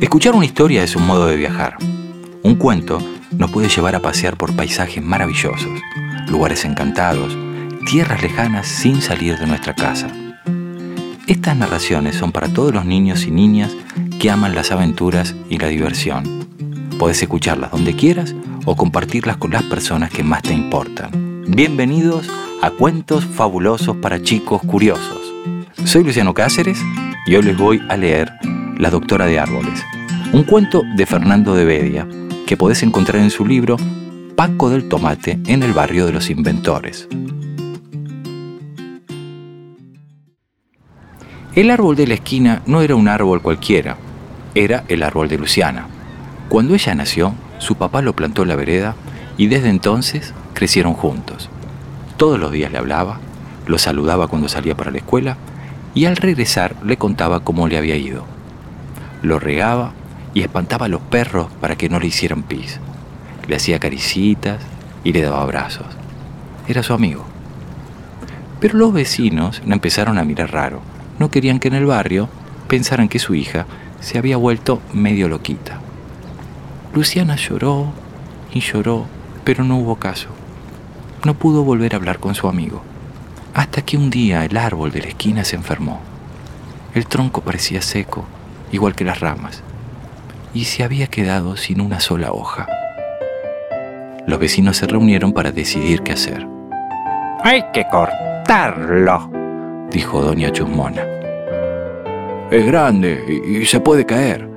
Escuchar una historia es un modo de viajar. Un cuento nos puede llevar a pasear por paisajes maravillosos, lugares encantados, tierras lejanas sin salir de nuestra casa. Estas narraciones son para todos los niños y niñas que aman las aventuras y la diversión. Puedes escucharlas donde quieras o compartirlas con las personas que más te importan. Bienvenidos a Cuentos Fabulosos para Chicos Curiosos. Soy Luciano Cáceres y hoy les voy a leer La Doctora de Árboles, un cuento de Fernando de Bedia que podés encontrar en su libro Paco del Tomate en el barrio de los inventores. El árbol de la esquina no era un árbol cualquiera, era el árbol de Luciana. Cuando ella nació, su papá lo plantó en la vereda y desde entonces crecieron juntos. Todos los días le hablaba, lo saludaba cuando salía para la escuela y al regresar le contaba cómo le había ido. Lo regaba y espantaba a los perros para que no le hicieran pis. Le hacía caricitas y le daba abrazos. Era su amigo. Pero los vecinos le empezaron a mirar raro. No querían que en el barrio pensaran que su hija se había vuelto medio loquita. Luciana lloró y lloró, pero no hubo caso. No pudo volver a hablar con su amigo. Hasta que un día el árbol de la esquina se enfermó. El tronco parecía seco, igual que las ramas y se había quedado sin una sola hoja. Los vecinos se reunieron para decidir qué hacer. Hay que cortarlo, dijo doña Chusmona. Es grande y, se puede caer,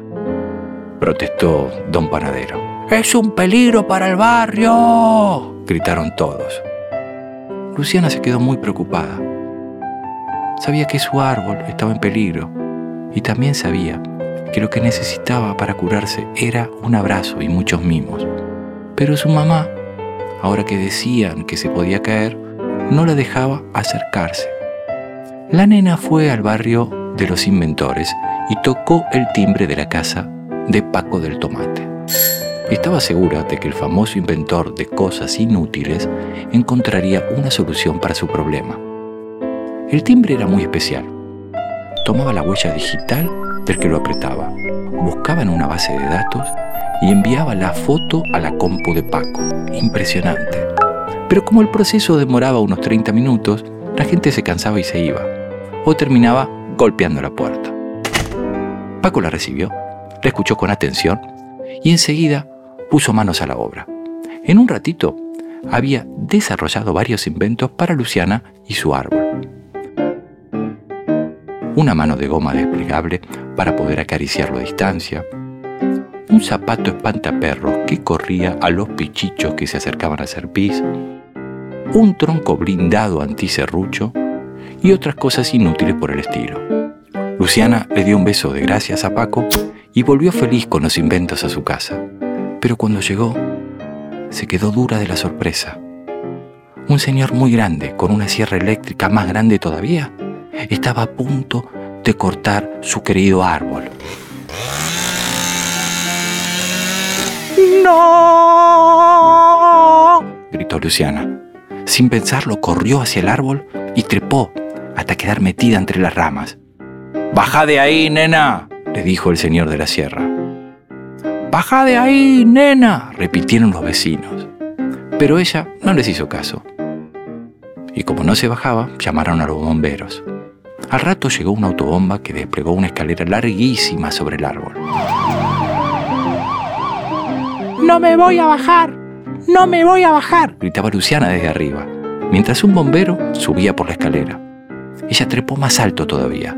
protestó don Panadero. Es un peligro para el barrio, gritaron todos. Luciana se quedó muy preocupada. Sabía que su árbol estaba en peligro y también sabía que lo que necesitaba para curarse era un abrazo y muchos mimos. Pero su mamá, ahora que decían que se podía caer, no la dejaba acercarse. La nena fue al barrio de los inventores y tocó el timbre de la casa de Paco del Tomate. Estaba segura de que el famoso inventor de cosas inútiles encontraría una solución para su problema. El timbre era muy especial. Tomaba la huella digital del que lo apretaba. Buscaba en una base de datos y enviaba la foto a la compu de Paco. Impresionante. Pero como el proceso demoraba unos 30 minutos, la gente se cansaba y se iba. O terminaba golpeando la puerta. Paco la recibió, la escuchó con atención y enseguida puso manos a la obra. En un ratito había desarrollado varios inventos para Luciana y su árbol una mano de goma desplegable para poder acariciarlo a distancia, un zapato espantaperros que corría a los pichichos que se acercaban a hacer pis, un tronco blindado anticerrucho y otras cosas inútiles por el estilo. Luciana le dio un beso de gracias a Paco y volvió feliz con los inventos a su casa. Pero cuando llegó, se quedó dura de la sorpresa. Un señor muy grande, con una sierra eléctrica más grande todavía, estaba a punto de cortar su querido árbol. ¡No! gritó Luciana. Sin pensarlo, corrió hacia el árbol y trepó hasta quedar metida entre las ramas. ¡Baja de ahí, nena! le dijo el señor de la sierra. ¡Baja de ahí, nena! repitieron los vecinos. Pero ella no les hizo caso. Y como no se bajaba, llamaron a los bomberos. Al rato llegó una autobomba que desplegó una escalera larguísima sobre el árbol. ¡No me voy a bajar! ¡No me voy a bajar! gritaba Luciana desde arriba, mientras un bombero subía por la escalera. Ella trepó más alto todavía.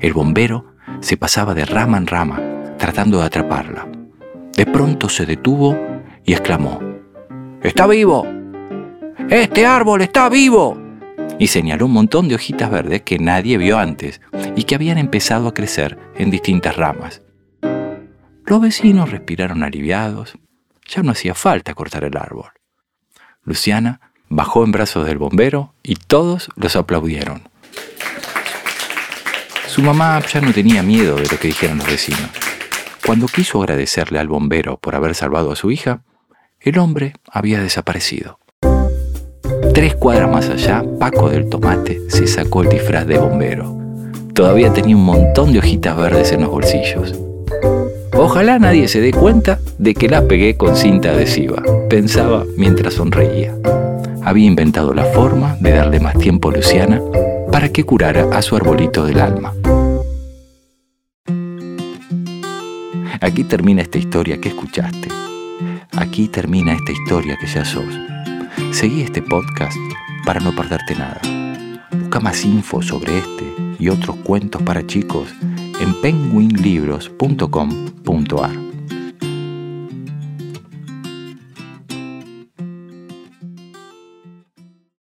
El bombero se pasaba de rama en rama, tratando de atraparla. De pronto se detuvo y exclamó, ¡Está vivo! ¡Este árbol está vivo! Y señaló un montón de hojitas verdes que nadie vio antes y que habían empezado a crecer en distintas ramas. Los vecinos respiraron aliviados. Ya no hacía falta cortar el árbol. Luciana bajó en brazos del bombero y todos los aplaudieron. Su mamá ya no tenía miedo de lo que dijeron los vecinos. Cuando quiso agradecerle al bombero por haber salvado a su hija, el hombre había desaparecido. Tres cuadras más allá, Paco del Tomate se sacó el disfraz de bombero. Todavía tenía un montón de hojitas verdes en los bolsillos. Ojalá nadie se dé cuenta de que la pegué con cinta adhesiva, pensaba mientras sonreía. Había inventado la forma de darle más tiempo a Luciana para que curara a su arbolito del alma. Aquí termina esta historia que escuchaste. Aquí termina esta historia que ya sos. Seguí este podcast para no perderte nada. Busca más info sobre este y otros cuentos para chicos en penguinlibros.com.ar.